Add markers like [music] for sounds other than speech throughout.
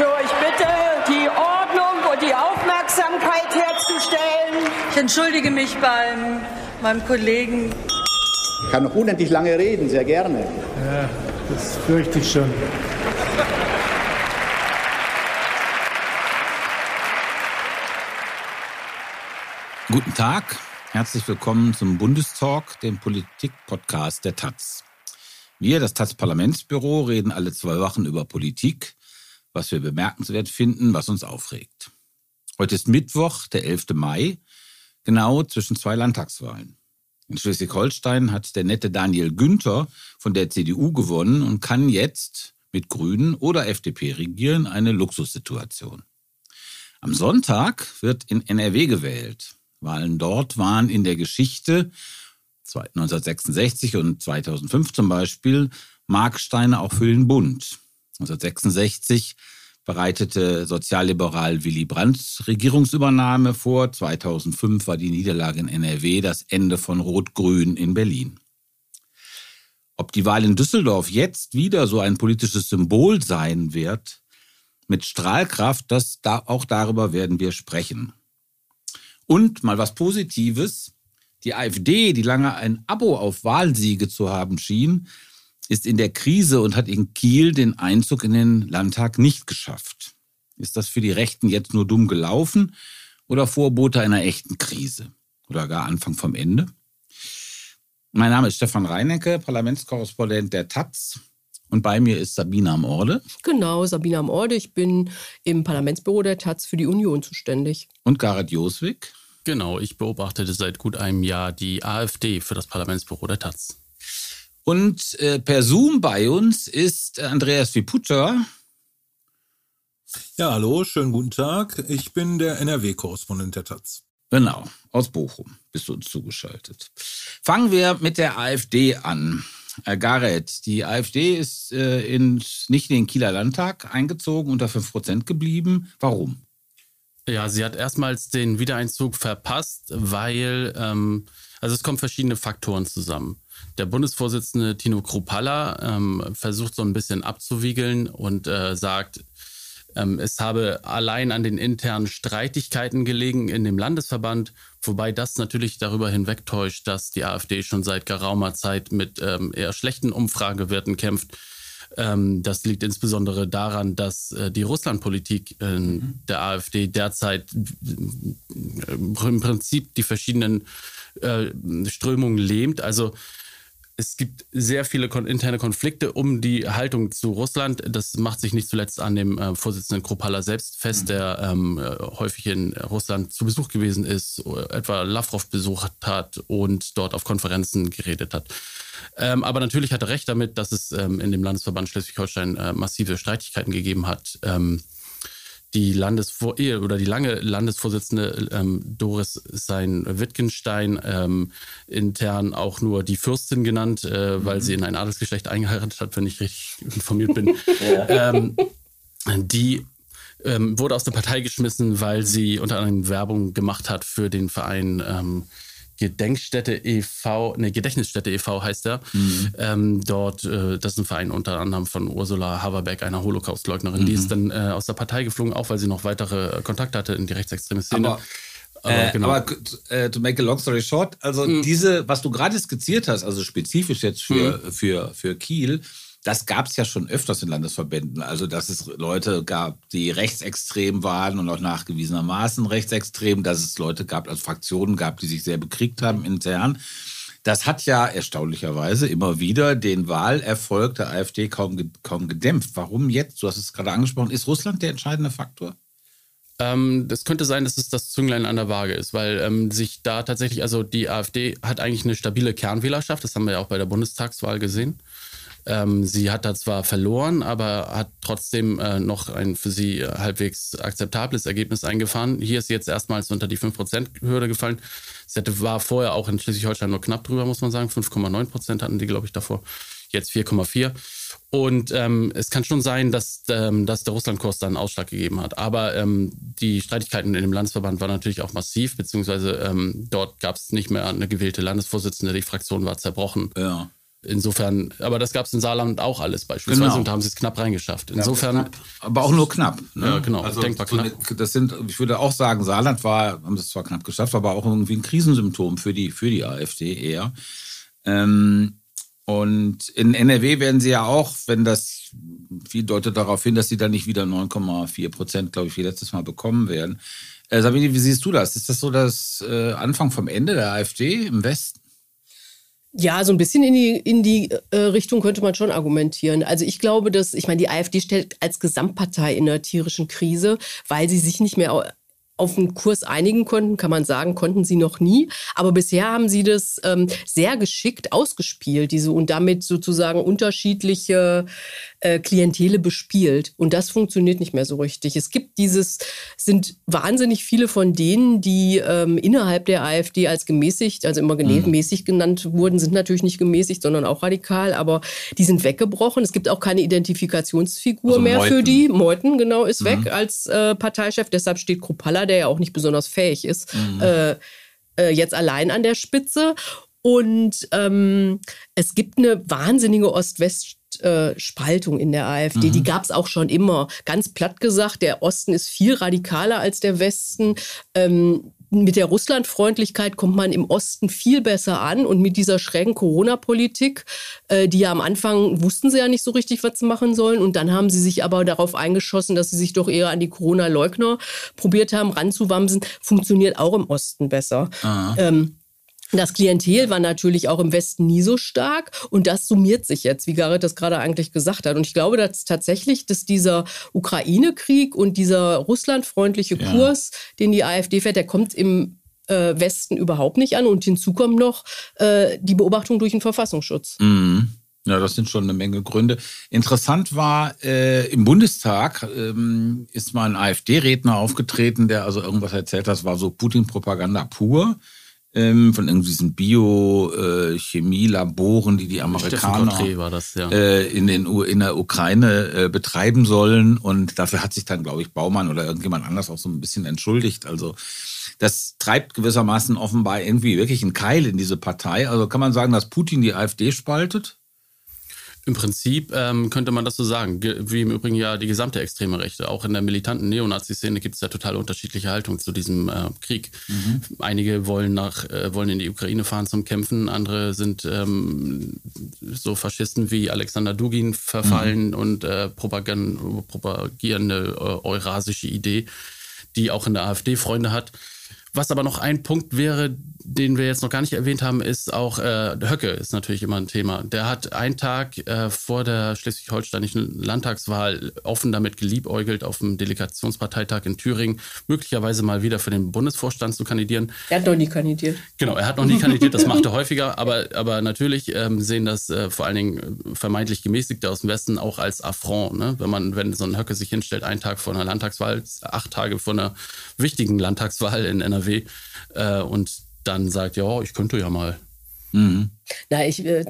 So, ich bitte, die Ordnung und die Aufmerksamkeit herzustellen. Ich entschuldige mich beim meinem Kollegen. Ich kann noch unendlich lange reden, sehr gerne. Ja, das fürchte ich schon. Guten Tag, herzlich willkommen zum Bundestalk, dem Politik-Podcast der Taz. Wir, das Taz-Parlamentsbüro, reden alle zwei Wochen über Politik, was wir bemerkenswert finden, was uns aufregt. Heute ist Mittwoch, der 11. Mai, genau zwischen zwei Landtagswahlen. In Schleswig-Holstein hat der nette Daniel Günther von der CDU gewonnen und kann jetzt mit Grünen oder FDP regieren, eine Luxussituation. Am Sonntag wird in NRW gewählt. Wahlen dort waren in der Geschichte 1966 und 2005 zum Beispiel Marksteine auch für den Bund. 1966 bereitete Sozialliberal Willy Brandts Regierungsübernahme vor. 2005 war die Niederlage in NRW das Ende von Rot-Grün in Berlin. Ob die Wahl in Düsseldorf jetzt wieder so ein politisches Symbol sein wird, mit Strahlkraft, das da, auch darüber werden wir sprechen. Und mal was Positives. Die AfD, die lange ein Abo auf Wahlsiege zu haben schien, ist in der Krise und hat in Kiel den Einzug in den Landtag nicht geschafft. Ist das für die Rechten jetzt nur dumm gelaufen oder Vorbote einer echten Krise? Oder gar Anfang vom Ende? Mein Name ist Stefan Reinecke, Parlamentskorrespondent der Taz. Und bei mir ist Sabina Amorde. Genau, Sabina Amorde. Ich bin im Parlamentsbüro der Taz für die Union zuständig. Und Gareth Joswig. Genau, ich beobachtete seit gut einem Jahr die AfD für das Parlamentsbüro der Taz. Und äh, per Zoom bei uns ist Andreas Viputter. Ja, hallo, schönen guten Tag. Ich bin der NRW-Korrespondent der Taz. Genau, aus Bochum bist du uns zugeschaltet. Fangen wir mit der AfD an. Äh, Gareth, die AfD ist äh, in, nicht in den Kieler Landtag eingezogen, unter 5% geblieben. Warum? Ja, sie hat erstmals den Wiedereinzug verpasst, weil, ähm, also es kommen verschiedene Faktoren zusammen. Der Bundesvorsitzende Tino Kruppalla ähm, versucht so ein bisschen abzuwiegeln und äh, sagt, ähm, es habe allein an den internen Streitigkeiten gelegen in dem Landesverband, wobei das natürlich darüber hinwegtäuscht, dass die AfD schon seit geraumer Zeit mit ähm, eher schlechten Umfragewerten kämpft. Ähm, das liegt insbesondere daran, dass äh, die Russlandpolitik äh, mhm. der AfD derzeit äh, im Prinzip die verschiedenen äh, Strömungen lähmt. Also es gibt sehr viele interne Konflikte um die Haltung zu Russland. Das macht sich nicht zuletzt an dem äh, Vorsitzenden Kropala selbst fest, der ähm, äh, häufig in Russland zu Besuch gewesen ist, etwa Lavrov besucht hat und dort auf Konferenzen geredet hat. Ähm, aber natürlich hat er recht damit, dass es ähm, in dem Landesverband Schleswig-Holstein äh, massive Streitigkeiten gegeben hat. Ähm, die Landesvor oder die lange Landesvorsitzende ähm, Doris Sein-Wittgenstein ähm, intern auch nur die Fürstin genannt, äh, mhm. weil sie in ein Adelsgeschlecht eingeheiratet hat, wenn ich richtig [laughs] informiert bin. [laughs] ja. ähm, die ähm, wurde aus der Partei geschmissen, weil sie unter anderem Werbung gemacht hat für den Verein ähm, Gedenkstätte e.V., ne, Gedächtnisstätte e.V. heißt er. Mhm. Ähm, dort, äh, das ist ein Verein unter anderem von Ursula Haverbeck, einer Holocaustleugnerin. Mhm. Die ist dann äh, aus der Partei geflogen, auch weil sie noch weitere Kontakte hatte in die rechtsextreme Szene. Aber aber, äh, genau. aber äh, to make a long story short, also mhm. diese, was du gerade skizziert hast, also spezifisch jetzt für, mhm. für, für Kiel, das gab es ja schon öfters in Landesverbänden. Also, dass es Leute gab, die rechtsextrem waren und auch nachgewiesenermaßen rechtsextrem, dass es Leute gab, also Fraktionen gab, die sich sehr bekriegt haben intern. Das hat ja erstaunlicherweise immer wieder den Wahlerfolg der AfD kaum, kaum gedämpft. Warum jetzt? Du hast es gerade angesprochen. Ist Russland der entscheidende Faktor? Ähm, das könnte sein, dass es das Zünglein an der Waage ist, weil ähm, sich da tatsächlich, also die AfD hat eigentlich eine stabile Kernwählerschaft, das haben wir ja auch bei der Bundestagswahl gesehen. Ähm, sie hat da zwar verloren, aber hat trotzdem äh, noch ein für sie halbwegs akzeptables Ergebnis eingefahren. Hier ist sie jetzt erstmals unter die 5%-Hürde gefallen. Sie hatte, war vorher auch in Schleswig-Holstein nur knapp drüber, muss man sagen. 5,9% hatten die, glaube ich, davor. Jetzt 4,4. Und ähm, es kann schon sein, dass, ähm, dass der Russlandkurs da einen Ausschlag gegeben hat. Aber ähm, die Streitigkeiten in dem Landesverband waren natürlich auch massiv, beziehungsweise ähm, dort gab es nicht mehr eine gewählte Landesvorsitzende. Die Fraktion war zerbrochen. Ja. Insofern, aber das gab es in Saarland auch alles beispielsweise Genau. und da haben sie es knapp reingeschafft. Insofern, Aber auch nur knapp. Ne? Ja, genau, Also denkbar so eine- Das sind, ich würde auch sagen, Saarland war, haben es zwar knapp geschafft, aber auch irgendwie ein Krisensymptom für die, für die AfD eher. Ähm, und in NRW werden sie ja auch, wenn das viel deutet darauf hin, dass sie dann nicht wieder 9,4 Prozent, glaube ich, wie letztes Mal bekommen werden. Äh, Sabine, wie siehst du das? Ist das so das äh, Anfang vom Ende der AfD im Westen? Ja, so ein bisschen in die, in die äh, Richtung könnte man schon argumentieren. Also ich glaube, dass, ich meine, die AfD stellt als Gesamtpartei in einer tierischen Krise, weil sie sich nicht mehr auf einen Kurs einigen konnten, kann man sagen, konnten sie noch nie. Aber bisher haben sie das ähm, sehr geschickt ausgespielt, diese und damit sozusagen unterschiedliche äh, Klientele bespielt. Und das funktioniert nicht mehr so richtig. Es gibt dieses, sind wahnsinnig viele von denen, die ähm, innerhalb der AfD als gemäßigt, also immer gemäßigt genannt wurden, sind natürlich nicht gemäßigt, sondern auch radikal, aber die sind weggebrochen. Es gibt auch keine Identifikationsfigur Also mehr für Meuthen. die. Meuthen, genau, ist weg als äh, Parteichef. Deshalb steht Kruppalla, der ja auch nicht besonders fähig ist, äh, äh, jetzt allein an der Spitze. Und ähm, es gibt eine wahnsinnige Ost-West-Spaltung in der AfD. Die gab es auch schon immer. Ganz platt gesagt, der Osten ist viel radikaler als der Westen. Ähm, mit der Russlandfreundlichkeit kommt man im Osten viel besser an und mit dieser schrägen Corona-Politik, äh, die ja am Anfang wussten sie ja nicht so richtig, was sie machen sollen. Und dann haben sie sich aber darauf eingeschossen, dass sie sich doch eher an die Corona-Leugner probiert haben, ranzuwamsen, funktioniert auch im Osten besser. Ähm, das Klientel war natürlich auch im Westen nie so stark und das summiert sich jetzt, wie Gareth das gerade eigentlich gesagt hat. Und ich glaube dass tatsächlich, dass dieser Ukraine-Krieg und dieser russlandfreundliche Kurs, den die AfD fährt, der kommt im äh, Westen überhaupt nicht an. Und hinzu kommt noch äh, die Beobachtung durch den Verfassungsschutz. Mhm. Ja, das sind schon eine Menge Gründe. Interessant war, äh, im Bundestag ähm, ist mal ein AfD-Redner aufgetreten, der also irgendwas erzählt hat, das war so Putin-Propaganda pur. Ähm, von irgendwie diesen Bio-Chemielaboren, die die Steffen Amerikaner das, ja. äh, in, den, U- in der Ukraine äh, betreiben sollen. Und dafür hat sich dann, glaube ich, Baumann oder irgendjemand anders auch so ein bisschen entschuldigt. Also das treibt gewissermaßen offenbar irgendwie wirklich einen Keil in diese Partei. Also kann man sagen, dass Putin die AfD spaltet? Im Prinzip ähm, könnte man das so sagen, Ge- wie im Übrigen ja die gesamte extreme Rechte. Auch in der militanten Neonazi-Szene gibt es ja total unterschiedliche Haltungen zu diesem äh, Krieg. Einige wollen nach äh, wollen in die Ukraine fahren zum Kämpfen, andere sind ähm, so Faschisten wie Alexander Dugin verfallen und äh, propagieren eine äh, eurasische Idee, die auch in der AfD Freunde hat. Was aber noch ein Punkt wäre, den wir jetzt noch gar nicht erwähnt haben, ist auch äh, Höcke ist natürlich immer ein Thema. Der hat einen Tag äh, vor der schleswig-holsteinischen Landtagswahl offen damit geliebäugelt, auf dem Delegationsparteitag in Thüringen möglicherweise mal wieder für den Bundesvorstand zu kandidieren. Er hat noch nie kandidiert. Genau, er hat noch nie kandidiert, das macht er [laughs] häufiger, aber, aber natürlich ähm, sehen das äh, vor allen Dingen äh, vermeintlich Gemäßigte aus dem Westen auch als Affront. Ne? Wenn man, wenn so ein Höcke sich hinstellt, einen Tag vor einer Landtagswahl, acht Tage vor einer wichtigen Landtagswahl in NRW äh, und dann sagt, ja, ich könnte ja mal. Na, ich, äh,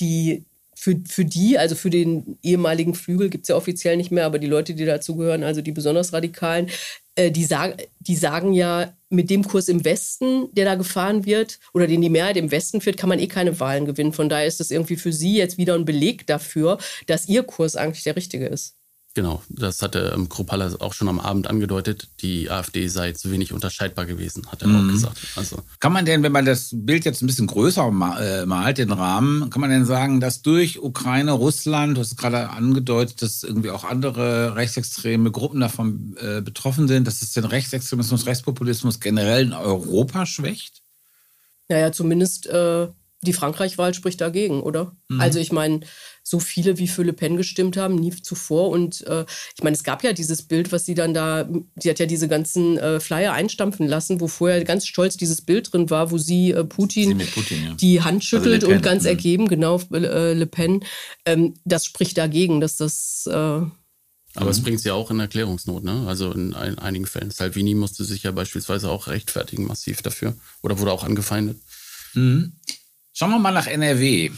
die, für, für die, also für den ehemaligen Flügel gibt es ja offiziell nicht mehr, aber die Leute, die dazugehören, also die besonders Radikalen, äh, die, sagen, die sagen ja, mit dem Kurs im Westen, der da gefahren wird, oder den die Mehrheit im Westen führt, kann man eh keine Wahlen gewinnen. Von daher ist das irgendwie für sie jetzt wieder ein Beleg dafür, dass ihr Kurs eigentlich der richtige ist. Genau, das hatte ähm, Kropalla auch schon am Abend angedeutet. Die AfD sei zu wenig unterscheidbar gewesen, hat er auch gesagt. Also Kann man denn, wenn man das Bild jetzt ein bisschen größer äh, malt, den Rahmen, kann man denn sagen, dass durch Ukraine, Russland, du hast es gerade angedeutet, dass irgendwie auch andere rechtsextreme Gruppen davon äh, betroffen sind, dass es den Rechtsextremismus, Rechtspopulismus generell in Europa schwächt? Naja, zumindest äh, die Frankreich-Wahl spricht dagegen, oder? Also ich meine, so viele wie für Le Pen gestimmt haben, nie zuvor. Und äh, ich meine, es gab ja dieses Bild, was sie dann da, sie hat ja diese ganzen äh, Flyer einstampfen lassen, wo vorher ganz stolz dieses Bild drin war, wo sie äh, Putin, Sie Putin, ja. die Hand schüttelt Also Le Pen, und ganz mhm. ergeben, genau, äh, Le Pen. Ähm, das spricht dagegen, dass das... Äh, Aber Mhm. es bringt sie ja auch in Erklärungsnot, ne? Also in ein, einigen Fällen. Salvini musste sich ja beispielsweise auch rechtfertigen, massiv dafür. Oder wurde auch angefeindet. Schauen wir mal nach NRW.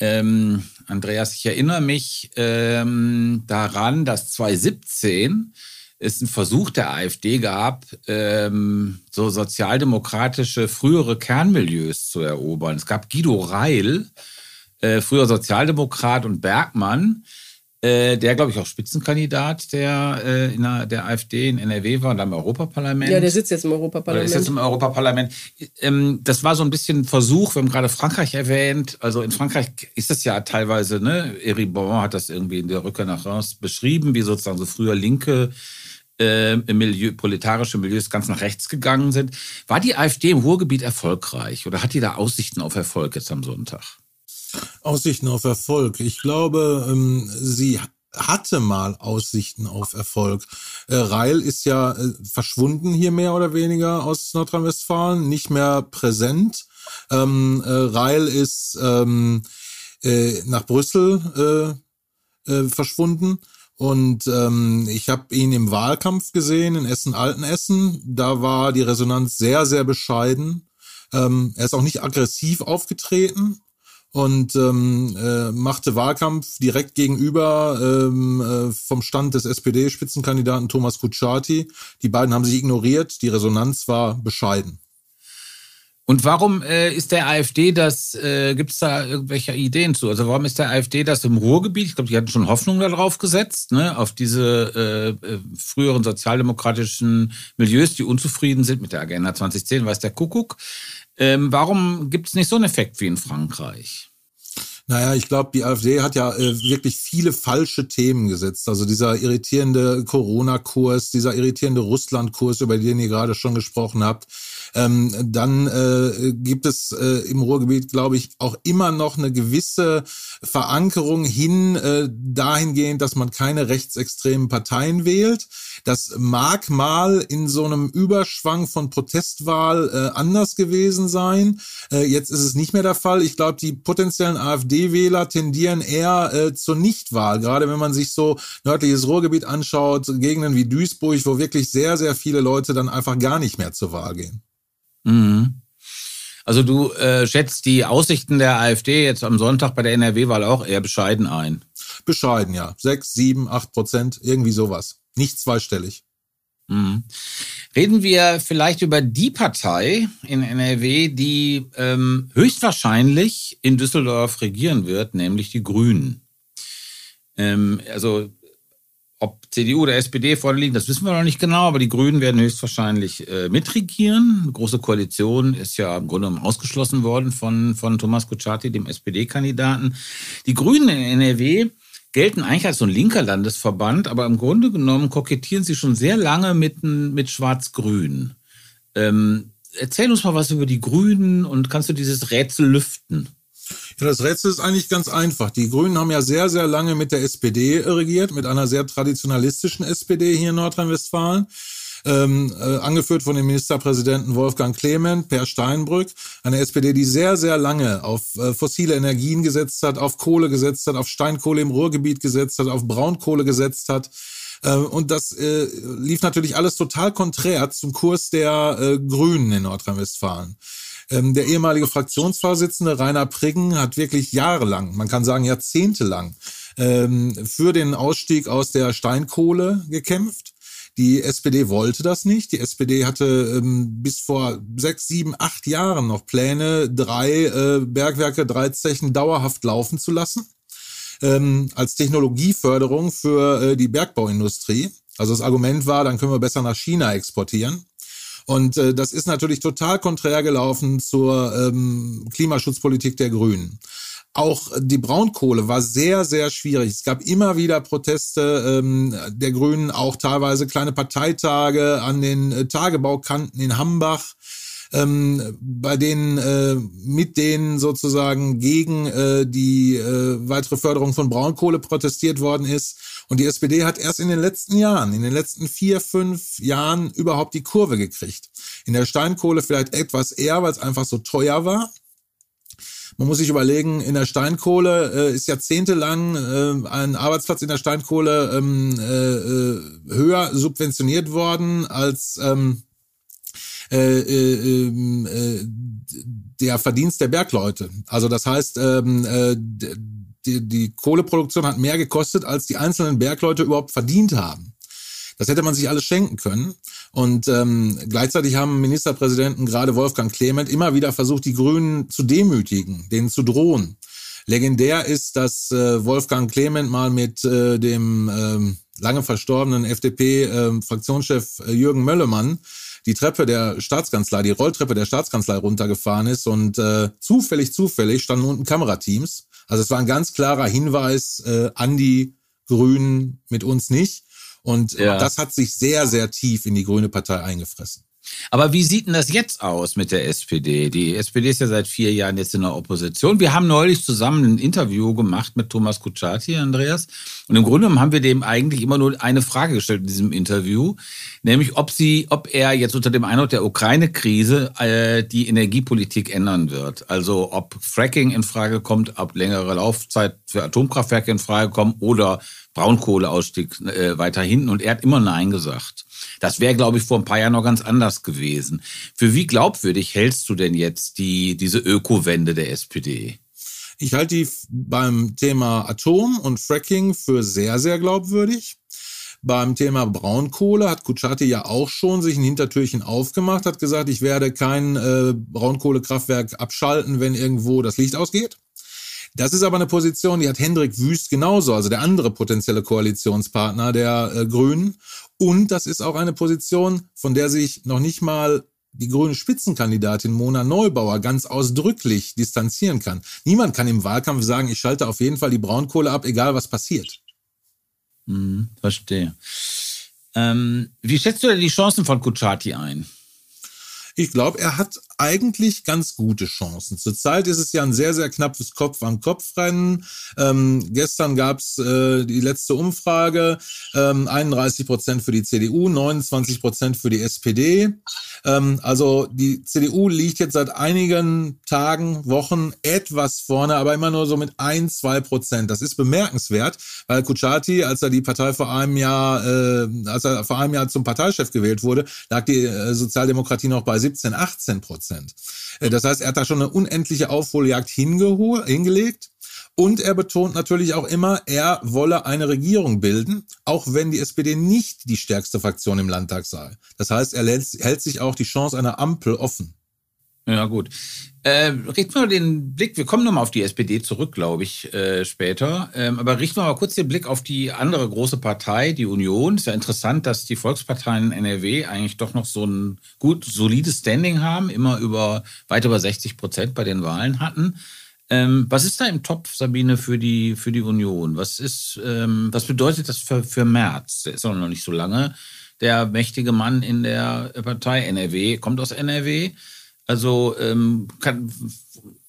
Ähm, Andreas, ich erinnere mich ähm, daran, dass 2017 es einen Versuch der AfD gab, ähm, so sozialdemokratische frühere Kernmilieus zu erobern. Es gab Guido Reil, äh, früher Sozialdemokrat und Bergmann, äh, der, glaube ich, auch Spitzenkandidat der, äh, in der, der AfD in NRW war und im Europaparlament. Ja, der sitzt jetzt im Oder Europaparlament. ist jetzt im Europaparlament. Ähm, das war so ein bisschen Versuch, wir haben gerade Frankreich erwähnt. Also in Frankreich ist das ja teilweise, ne, Eribon hat das irgendwie in der Rückkehr nach Reims beschrieben, wie sozusagen so früher linke äh, Milieu, proletarische Milieus ganz nach rechts gegangen sind. War die AfD im Ruhrgebiet erfolgreich oder hat die da Aussichten auf Erfolg jetzt am Sonntag? Aussichten auf Erfolg. Ich glaube, ähm, sie hatte mal Aussichten auf Erfolg. Äh, Reil ist ja äh, verschwunden hier mehr oder weniger aus Nordrhein-Westfalen, nicht mehr präsent. Ähm, äh, Reil ist ähm, äh, nach Brüssel äh, äh, verschwunden. Und ähm, ich habe ihn im Wahlkampf gesehen in Essen-Altenessen. Da war die Resonanz sehr, sehr bescheiden. Ähm, er ist auch nicht aggressiv aufgetreten und ähm, äh, machte Wahlkampf direkt gegenüber ähm, äh, vom Stand des SPD-Spitzenkandidaten Thomas Kutschaty. Die beiden haben sich ignoriert. Die Resonanz war bescheiden. Und warum äh, ist der AfD das, äh, gibt es da irgendwelche Ideen zu? Also warum ist der AfD das im Ruhrgebiet? Ich glaube, die hatten schon Hoffnung darauf gesetzt, ne? auf diese äh, äh, früheren sozialdemokratischen Milieus, die unzufrieden sind mit der Agenda 2010, weiß der Kuckuck. Ähm, warum gibt es nicht so einen Effekt wie in Frankreich? Naja, ich glaube, die AfD hat ja äh, wirklich viele falsche Themen gesetzt. Also dieser irritierende Corona-Kurs, dieser irritierende Russland-Kurs, über den ihr gerade schon gesprochen habt. Ähm, dann äh, gibt es äh, im Ruhrgebiet, glaube ich, auch immer noch eine gewisse Verankerung hin äh, dahingehend, dass man keine rechtsextremen Parteien wählt. Das mag mal in so einem Überschwang von Protestwahl äh, anders gewesen sein. Äh, jetzt ist es nicht mehr der Fall. Ich glaube, die potenziellen AfD-Wähler tendieren eher äh, zur Nichtwahl. Gerade wenn man sich so nördliches Ruhrgebiet anschaut, Gegenden wie Duisburg, wo wirklich sehr, sehr viele Leute dann einfach gar nicht mehr zur Wahl gehen. Mhm. Also du äh, schätzt die Aussichten der AfD jetzt am Sonntag bei der NRW-Wahl auch eher bescheiden ein. Bescheiden, ja. Sechs, sieben, acht Prozent, irgendwie sowas. Nicht zweistellig. Mhm. Reden wir vielleicht über die Partei in NRW, die ähm, höchstwahrscheinlich in Düsseldorf regieren wird, nämlich die Grünen. Ähm, also ob CDU oder SPD vorliegen, das wissen wir noch nicht genau, aber die Grünen werden höchstwahrscheinlich äh, mitregieren. Eine große Koalition ist ja im Grunde genommen ausgeschlossen worden von, von Thomas Kutschaty, dem SPD-Kandidaten. Die Grünen in NRW gelten eigentlich als so ein linker Landesverband, aber im Grunde genommen kokettieren sie schon sehr lange mit, mit Schwarz-Grün. Ähm, erzähl uns mal was über die Grünen und kannst du dieses Rätsel lüften? Ja, das Rätsel ist eigentlich ganz einfach. Die Grünen haben ja sehr, sehr lange mit der SPD regiert, mit einer sehr traditionalistischen SPD hier in Nordrhein-Westfalen. Ähm, äh, angeführt von dem Ministerpräsidenten Wolfgang Clement, Per Steinbrück, eine SPD, die sehr, sehr lange auf äh, fossile Energien gesetzt hat, auf Kohle gesetzt hat, auf Steinkohle im Ruhrgebiet gesetzt hat, auf Braunkohle gesetzt hat. Äh, und das äh, lief natürlich alles total konträr zum Kurs der äh, Grünen in Nordrhein-Westfalen. Ähm, der ehemalige Fraktionsvorsitzende Rainer Priggen hat wirklich jahrelang, man kann sagen jahrzehntelang, ähm, für den Ausstieg aus der Steinkohle gekämpft. Die SPD wollte das nicht. Die SPD hatte ähm, bis vor sechs, sieben, acht Jahren noch Pläne, drei äh, Bergwerke, drei Zechen dauerhaft laufen zu lassen. Ähm, als Technologieförderung für äh, die Bergbauindustrie. Also das Argument war, dann können wir besser nach China exportieren. Und äh, das ist natürlich total konträr gelaufen zur ähm, Klimaschutzpolitik der Grünen. Auch die Braunkohle war sehr, sehr schwierig. Es gab immer wieder Proteste ähm, der Grünen, auch teilweise kleine Parteitage an den äh, Tagebaukanten in Hambach ähm, bei denen äh, mit denen sozusagen gegen äh, die äh, weitere Förderung von Braunkohle protestiert worden ist. Und die SPD hat erst in den letzten Jahren, in den letzten vier, fünf Jahren überhaupt die Kurve gekriegt. In der Steinkohle vielleicht etwas eher, weil es einfach so teuer war. Man muss sich überlegen, in der Steinkohle äh, ist jahrzehntelang äh, ein Arbeitsplatz in der Steinkohle ähm, äh, äh höher subventioniert worden als ähm, äh, äh, ähm, äh, der Verdienst der Bergleute. Also das heißt, ähm, äh, die, die Kohleproduktion hat mehr gekostet, als die einzelnen Bergleute überhaupt verdient haben. Das hätte man sich alles schenken können. Und ähm, gleichzeitig haben Ministerpräsidenten, gerade Wolfgang Clement, immer wieder versucht, die Grünen zu demütigen, denen zu drohen. Legendär ist, dass äh, Wolfgang Clement mal mit äh, dem ähm, lange verstorbenen FDP-Fraktionschef ähm, äh, Jürgen Möllemann die Treppe der Staatskanzlei, die Rolltreppe der Staatskanzlei runtergefahren ist und äh, zufällig, zufällig standen unten Kamerateams. Also es war ein ganz klarer Hinweis äh, an die Grünen mit uns nicht. Und ja. das hat sich sehr, sehr tief in die Grüne Partei eingefressen. Aber wie sieht denn das jetzt aus mit der SPD? Die SPD ist ja seit vier Jahren jetzt in der Opposition. Wir haben neulich zusammen ein Interview gemacht mit Thomas Kutschaty, Andreas. Und im Grunde genommen haben wir dem eigentlich immer nur eine Frage gestellt in diesem Interview, nämlich ob sie, ob er jetzt unter dem Eindruck der Ukraine-Krise äh, die Energiepolitik ändern wird. Also ob Fracking in Frage kommt, ob längere Laufzeit für Atomkraftwerke in Frage kommt oder Braunkohleausstieg äh, weiter hinten. Und er hat immer Nein gesagt. Das wäre, glaube ich, vor ein paar Jahren noch ganz anders gewesen. Für wie glaubwürdig hältst du denn jetzt die, diese Ökowende der SPD? Ich halte die beim Thema Atom und Fracking für sehr, sehr glaubwürdig. Beim Thema Braunkohle hat Kutschaty ja auch schon sich ein Hintertürchen aufgemacht, hat gesagt, ich werde kein äh, Braunkohlekraftwerk abschalten, wenn irgendwo das Licht ausgeht. Das ist aber eine Position, die hat Hendrik Wüst genauso, also der andere potenzielle Koalitionspartner der äh, Grünen. Und das ist auch eine Position, von der sich noch nicht mal die grüne Spitzenkandidatin Mona Neubauer ganz ausdrücklich distanzieren kann. Niemand kann im Wahlkampf sagen, ich schalte auf jeden Fall die Braunkohle ab, egal was passiert. Hm, verstehe. Ähm, wie schätzt du denn die Chancen von Kuchati ein? Ich glaube, er hat eigentlich ganz gute Chancen. Zurzeit ist es ja ein sehr, sehr knappes Kopf-an-Kopf-Rennen. Ähm, gestern gab's äh, die letzte Umfrage, ähm, 31 Prozent für die CDU, 29 Prozent für die SPD. Ähm, also die CDU liegt jetzt seit einigen Tagen, Wochen etwas vorne, aber immer nur so mit ein, zwei Prozent. Das ist bemerkenswert, weil Kuchati, als er die Partei vor einem Jahr, äh, als er vor einem Jahr zum Parteichef gewählt wurde, lag die äh, Sozialdemokratie noch bei 17, 18 Prozent. Äh, das heißt, er hat da schon eine unendliche Aufholjagd hingelegt. Und er betont natürlich auch immer, er wolle eine Regierung bilden, auch wenn die SPD nicht die stärkste Fraktion im Landtag sei. Das heißt, er hält sich auch die Chance einer Ampel offen. Ja, gut. Äh, richten wir den Blick, wir kommen nochmal auf die SPD zurück, glaube ich, äh, später. Ähm, aber richten wir mal kurz den Blick auf die andere große Partei, die Union. Ist ja interessant, dass die Volksparteien in NRW eigentlich doch noch so ein gut, solides Standing haben, immer über, weit über 60 Prozent bei den Wahlen hatten. Ähm, was ist da im Topf, Sabine, für die, für die Union? Was ist, ähm, was bedeutet das für, für März? Der ist auch noch nicht so lange. Der mächtige Mann in der Partei NRW kommt aus NRW. Also ähm, kann,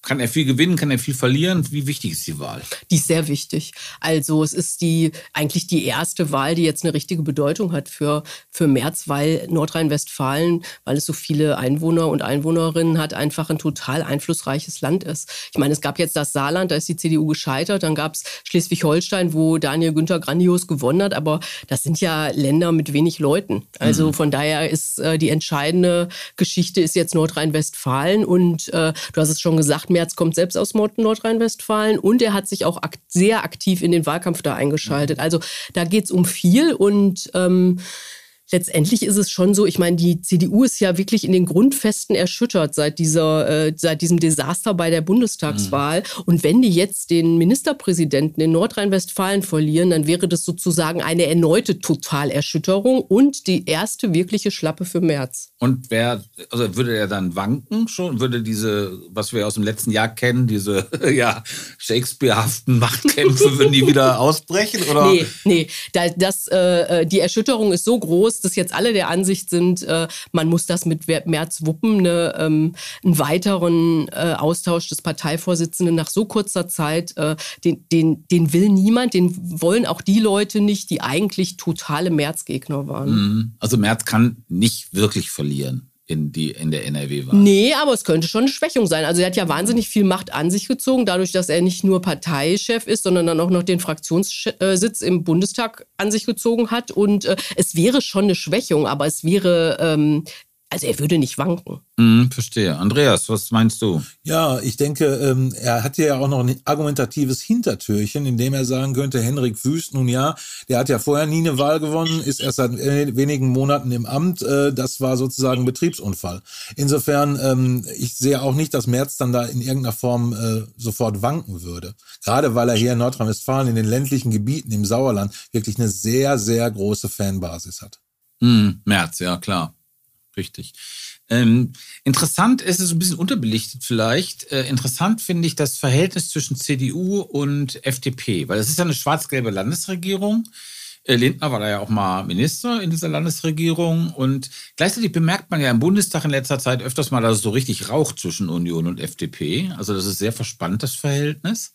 kann er viel gewinnen, kann er viel verlieren? Wie wichtig ist die Wahl? Die ist sehr wichtig. Also es ist die eigentlich die erste Wahl, die jetzt eine richtige Bedeutung hat für, für März, weil Nordrhein-Westfalen, weil es so viele Einwohner und Einwohnerinnen hat, einfach ein total einflussreiches Land ist. Ich meine, es gab jetzt das Saarland, da ist die CDU gescheitert, dann gab es Schleswig-Holstein, wo Daniel Günther grandios gewonnen hat, aber das sind ja Länder mit wenig Leuten. Also mhm. von daher ist äh, die entscheidende Geschichte ist jetzt Nordrhein-Westfalen. Und äh, du hast es schon gesagt, Merz kommt selbst aus Nordrhein-Westfalen und er hat sich auch ak sehr aktiv in den Wahlkampf da eingeschaltet. Also da geht es um viel und ähm, letztendlich ist es schon so, ich meine, die CDU ist ja wirklich in den Grundfesten erschüttert seit dieser, äh, seit diesem Desaster bei der Bundestagswahl. Mhm. Und wenn die jetzt den Ministerpräsidenten in Nordrhein-Westfalen verlieren, dann wäre das sozusagen eine erneute Totalerschütterung und die erste wirkliche Schlappe für März. Und wer, also würde er dann wanken schon? Würde diese, was wir aus dem letzten Jahr kennen, diese [laughs] ja, Shakespearehaften Machtkämpfe, würden die wieder [laughs] ausbrechen? Oder? Nee, nee. Das, äh, die Erschütterung ist so groß, dass jetzt alle der Ansicht sind, äh, man muss das mit März wuppen, ne, ähm, einen weiteren äh, Austausch des Parteivorsitzenden nach so kurzer Zeit, äh, den, den, den will niemand, den wollen auch die Leute nicht, die eigentlich totale Märzgegner waren. Mhm. Also März kann nicht wirklich verlieren in, die, in der NRW-Wahl. Nee, aber es könnte schon eine Schwächung sein. Also er hat ja wahnsinnig viel Macht an sich gezogen, dadurch, dass er nicht nur Parteichef ist, sondern dann auch noch den Fraktionssitz im Bundestag an sich gezogen hat. Und äh, es wäre schon eine Schwächung, aber es wäre ähm, Also er würde nicht wanken. Hm, verstehe. Andreas, was meinst du? Ja, ich denke, ähm, er hat ja auch noch ein argumentatives Hintertürchen, in dem er sagen könnte, Henrik Wüst, nun ja, der hat ja vorher nie eine Wahl gewonnen, ist erst seit wenigen Monaten im Amt. Äh, das war sozusagen ein Betriebsunfall. Insofern, ähm, ich sehe auch nicht, dass Merz dann da in irgendeiner Form äh, sofort wanken würde. Gerade weil er hier in Nordrhein-Westfalen in den ländlichen Gebieten im Sauerland wirklich eine sehr, sehr große Fanbasis hat. Hm, Merz, ja klar. Richtig. Ähm, interessant ist es ein bisschen unterbelichtet vielleicht. Äh, interessant finde ich das Verhältnis zwischen CDU und FDP, weil es ist ja eine schwarz-gelbe Landesregierung. Äh, Lindner war da ja auch mal Minister in dieser Landesregierung und gleichzeitig bemerkt man ja im Bundestag in letzter Zeit öfters mal, dass es so richtig raucht zwischen Union und FDP. Also das ist sehr verspannt, das Verhältnis.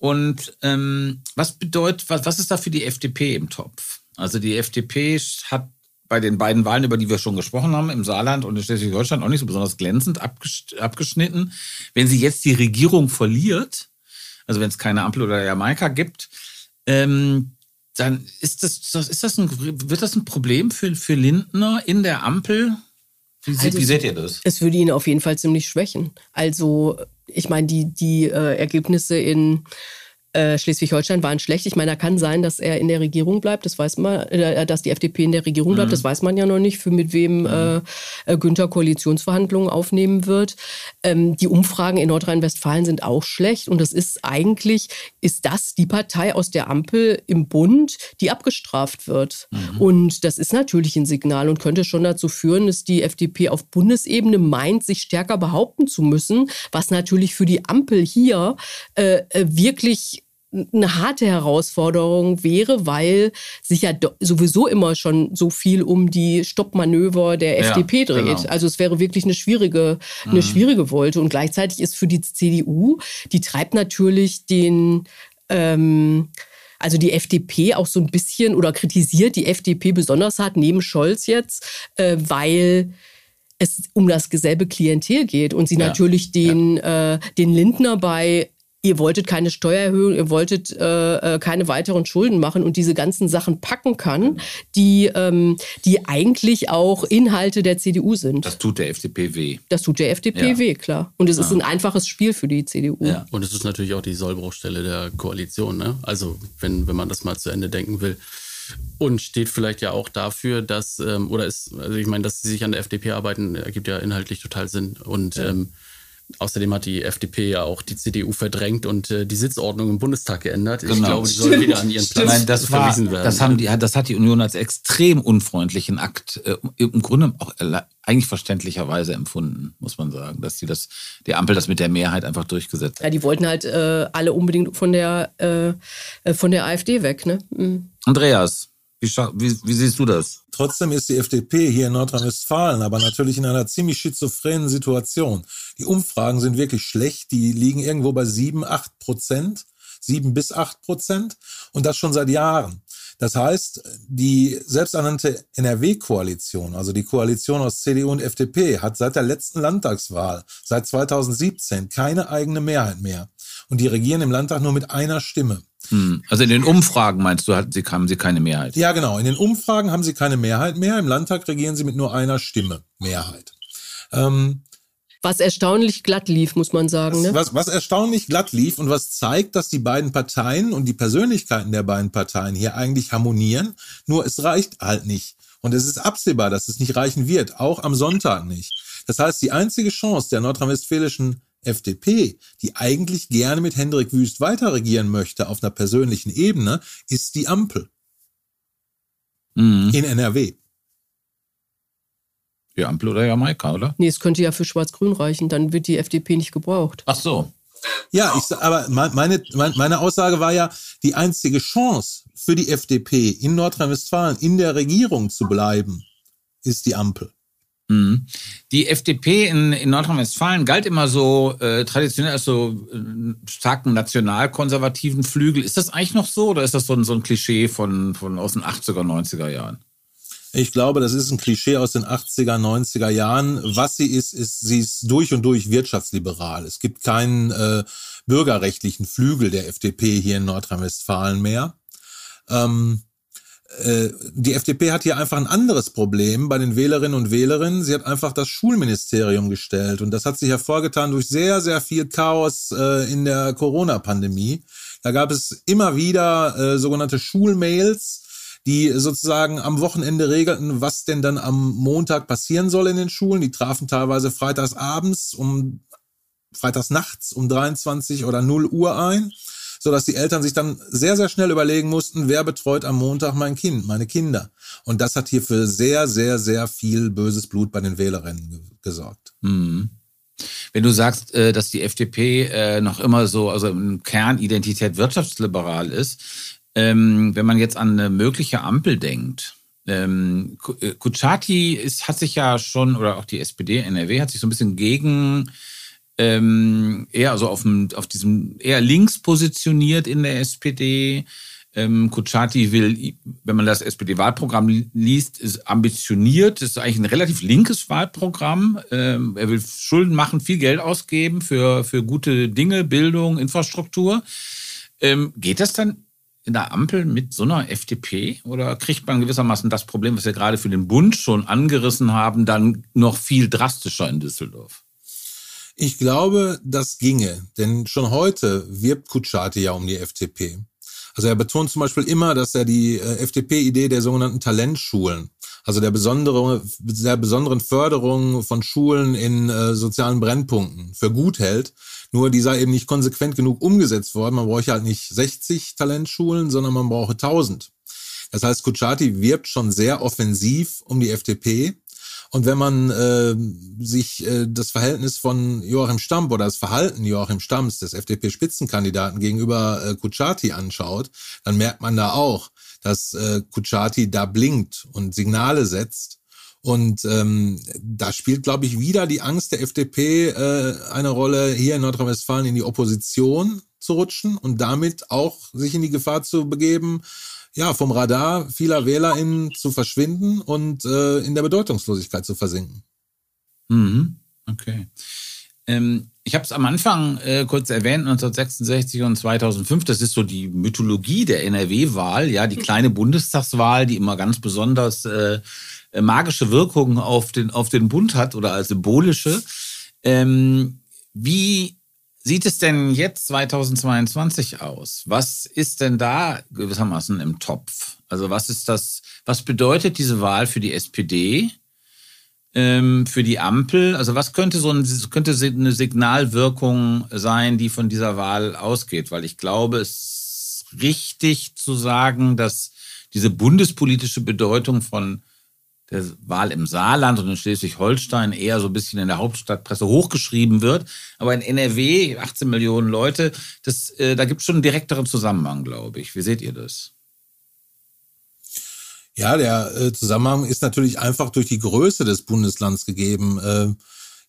Und ähm, was bedeutet, was, was ist da für die FDP im Topf? Also die FDP hat bei den beiden Wahlen, über die wir schon gesprochen haben, im Saarland und in Schleswig-Holstein auch nicht so besonders glänzend abgeschnitten. Wenn sie jetzt die Regierung verliert, also wenn es keine Ampel oder Jamaika gibt, ähm, dann ist das, ist das ein, wird das ein Problem für, für Lindner in der Ampel? Wie, also, wie seht ihr das? Es würde ihn auf jeden Fall ziemlich schwächen. Also, ich meine, die, die äh, Ergebnisse in äh, Schleswig-Holstein waren schlecht. Ich meine, da kann sein, dass er in der Regierung bleibt, das weiß man, äh, dass die FDP in der Regierung bleibt, mhm. das weiß man ja noch nicht, für mit wem mhm. äh, äh, Günther Koalitionsverhandlungen aufnehmen wird. Ähm, die Umfragen in Nordrhein-Westfalen sind auch schlecht und das ist eigentlich, ist das die Partei aus der Ampel im Bund, die abgestraft wird. Mhm. Und das ist natürlich ein Signal und könnte schon dazu führen, dass die FDP auf Bundesebene meint, sich stärker behaupten zu müssen, was natürlich für die Ampel hier äh wirklich eine harte Herausforderung wäre, weil sich ja sowieso immer schon so viel um die Stoppmanöver der ja, FDP dreht. Genau. Also es wäre wirklich eine schwierige, eine mhm. schwierige Wolte. Und gleichzeitig ist für die CDU, die treibt natürlich den ähm, also die FDP auch so ein bisschen oder kritisiert die FDP besonders hart neben Scholz jetzt, äh, weil es um das selbe Klientel geht und sie ja, natürlich den, ja. äh, den Lindner bei ihr wolltet keine Steuererhöhung, ihr wolltet äh, äh, keine weiteren Schulden machen und diese ganzen Sachen packen kann, die, ähm, die eigentlich auch Inhalte der CDU sind. Das tut der FDP weh. Das tut der FDP ja. weh, klar. Und es ja. ist ein einfaches Spiel für die CDU. Ja. Und es ist natürlich auch die Sollbruchstelle der Koalition. Ne? Also wenn, wenn man das mal zu Ende denken will. Und steht vielleicht ja auch dafür, dass, ähm, oder ist, also ich meine, dass sie sich an der FDP arbeiten, ergibt ja inhaltlich total Sinn. Und ähm, Außerdem hat die FDP ja auch die CDU verdrängt und äh, die Sitzordnung im Bundestag geändert. Genau. Ich glaube, die soll wieder an ihren Platz Nein, das war, verwiesen werden. Das, haben die, das hat die Union als extrem unfreundlichen Akt äh, im Grunde auch eigentlich verständlicherweise empfunden, muss man sagen, dass die das, die Ampel das mit der Mehrheit einfach durchgesetzt hat. Ja, die wollten halt äh, alle unbedingt von der, äh, äh von der AfD weg. Ne? Mhm. Andreas, wie, wie, wie, siehst du das? Trotzdem ist die FDP hier in Nordrhein-Westfalen aber natürlich in einer ziemlich schizophrenen Situation. Die Umfragen sind wirklich schlecht. Die liegen irgendwo bei sieben, acht Prozent, sieben bis acht Prozent und das schon seit Jahren. Das heißt, die selbsternannte NRW-Koalition, also die Koalition aus CDU und FDP, hat seit der letzten Landtagswahl, seit 2017, keine eigene Mehrheit mehr. Und die regieren im Landtag nur mit einer Stimme. Hm. Also in den Umfragen meinst du, haben sie keine Mehrheit? Ja, genau. In den Umfragen haben sie keine Mehrheit mehr. Im Landtag regieren sie mit nur einer Stimme Mehrheit. Ähm, was erstaunlich glatt lief, muss man sagen. Ne? Was, was erstaunlich glatt lief und was zeigt, dass die beiden Parteien und die Persönlichkeiten der beiden Parteien hier eigentlich harmonieren. Nur es reicht halt nicht. Und es ist absehbar, dass es nicht reichen wird, auch am Sonntag nicht. Das heißt, die einzige Chance der nordrhein-westfälischen FDP, die eigentlich gerne mit Hendrik Wüst weiter regieren möchte auf einer persönlichen Ebene, ist die Ampel. Mhm. In NRW. Die Ampel oder Jamaika, oder? Nee, es könnte ja für Schwarz-Grün reichen, dann wird die FDP nicht gebraucht. Ach so. Ja, ich, aber meine, meine Aussage war ja, die einzige Chance für die FDP in Nordrhein-Westfalen in der Regierung zu bleiben, ist die Ampel. Mhm. Die FDP in, in Nordrhein-Westfalen galt immer so äh, traditionell als so äh, starken nationalkonservativen Flügel. Ist das eigentlich noch so oder ist das so ein, so ein Klischee von, von aus den 80er, 90er Jahren? Ich glaube, das ist ein Klischee aus den 80er, 90er Jahren. Was sie ist, ist, sie ist durch und durch wirtschaftsliberal. Es gibt keinen äh, bürgerrechtlichen Flügel der FDP hier in Nordrhein-Westfalen mehr. Ähm, äh, die FDP hat hier einfach ein anderes Problem bei den Wählerinnen und Wählerinnen. Sie hat einfach das Schulministerium gestellt und das hat sich hervorgetan durch sehr, sehr viel Chaos äh, in der Corona-Pandemie. Da gab es immer wieder äh, sogenannte Schulmails, die sozusagen am Wochenende regelten, was denn dann am Montag passieren soll in den Schulen. Die trafen teilweise freitags abends um freitags nachts um 23 oder 0 Uhr ein so dass die Eltern sich dann sehr, sehr schnell überlegen mussten, wer betreut am Montag mein Kind, meine Kinder. Und das hat hier für sehr, sehr, sehr viel böses Blut bei den Wählerinnen gesorgt. Mhm. Wenn du sagst, äh, dass die FDP äh, noch immer so, also im Kernidentität wirtschaftsliberal ist, ähm, wenn man jetzt an eine mögliche Ampel denkt, ähm, äh, Kuchati ist, hat sich ja schon, oder auch die SPD, NRW, hat sich so ein bisschen gegen ähm, eher so auf, dem, auf diesem eher links positioniert in der SPD. Ähm, Kuchati will, wenn man das SPD-Wahlprogramm liest, ist ambitioniert, ist eigentlich ein relativ linkes Wahlprogramm. Ähm, er will Schulden machen, viel Geld ausgeben für, für gute Dinge, Bildung, Infrastruktur. Ähm, geht das dann in der Ampel mit so einer FDP oder kriegt man gewissermaßen das Problem, was wir gerade für den Bund schon angerissen haben, dann noch viel drastischer in Düsseldorf? Ich glaube, das ginge, denn schon heute wirbt Kutschaty ja um die FDP. Also er betont zum Beispiel immer, dass er die äh, FDP-Idee der sogenannten Talentschulen, also der, besondere, der besonderen Förderung von Schulen in äh, sozialen Brennpunkten für gut hält. Nur die sei eben nicht konsequent genug umgesetzt worden. Man bräuchte halt nicht 60 Talentschulen, sondern man brauche 1000. Das heißt, Kutschaty wirbt schon sehr offensiv um die FDP. Und wenn man äh, sich äh, das Verhältnis von Joachim Stamm oder das Verhalten Joachim Stamms, des FDP-Spitzenkandidaten gegenüber äh, Kutschaty anschaut, dann merkt man da auch, dass äh, Kutschaty da blinkt und Signale setzt. Und ähm, da spielt, glaube ich, wieder die Angst der FDP äh, eine Rolle, hier in Nordrhein-Westfalen in die Opposition zu rutschen und damit auch sich in die Gefahr zu begeben, ja, vom Radar vieler WählerInnen zu verschwinden und äh, in der Bedeutungslosigkeit zu versinken. Mhm. Okay. Ähm, ich habe es am Anfang äh, kurz erwähnt, 1966 und 2005, das ist so die Mythologie der NRW-Wahl, ja, die kleine Bundestagswahl, die immer ganz besonders äh, magische Wirkungen auf den, auf den Bund hat oder als symbolische. Ähm, wie sieht es denn jetzt 2022 aus? Was ist denn da gewissermaßen im Topf? Also was ist das, was bedeutet diese Wahl für die SPD, ähm, für die Ampel? Also was könnte so ein, könnte eine Signalwirkung sein, die von dieser Wahl ausgeht? Weil ich glaube, es ist richtig zu sagen, dass diese bundespolitische Bedeutung von der Wahl im Saarland und in Schleswig-Holstein eher so ein bisschen in der Hauptstadtpresse hochgeschrieben wird. Aber in NRW, 18 Millionen Leute, das, äh, da gibt es schon einen direkteren Zusammenhang, glaube ich. Wie seht ihr das? Ja, der äh, Zusammenhang ist natürlich einfach durch die Größe des Bundeslands gegeben. Äh,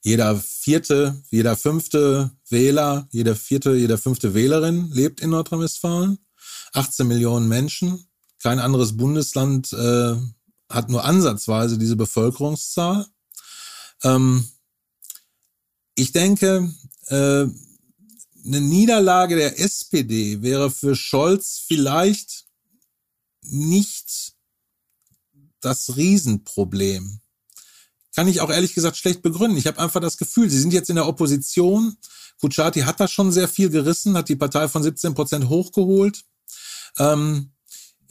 jeder vierte, jeder fünfte Wähler, jeder vierte, jeder fünfte Wählerin lebt in Nordrhein-Westfalen. 18 Millionen Menschen. Kein anderes Bundesland äh, hat nur ansatzweise diese Bevölkerungszahl. Ähm, ich denke, äh, eine Niederlage der SPD wäre für Scholz vielleicht nicht das Riesenproblem. Kann ich auch ehrlich gesagt schlecht begründen. Ich habe einfach das Gefühl, sie sind jetzt in der Opposition. Kuchati hat da schon sehr viel gerissen, hat die Partei von 17 Prozent hochgeholt. Ähm,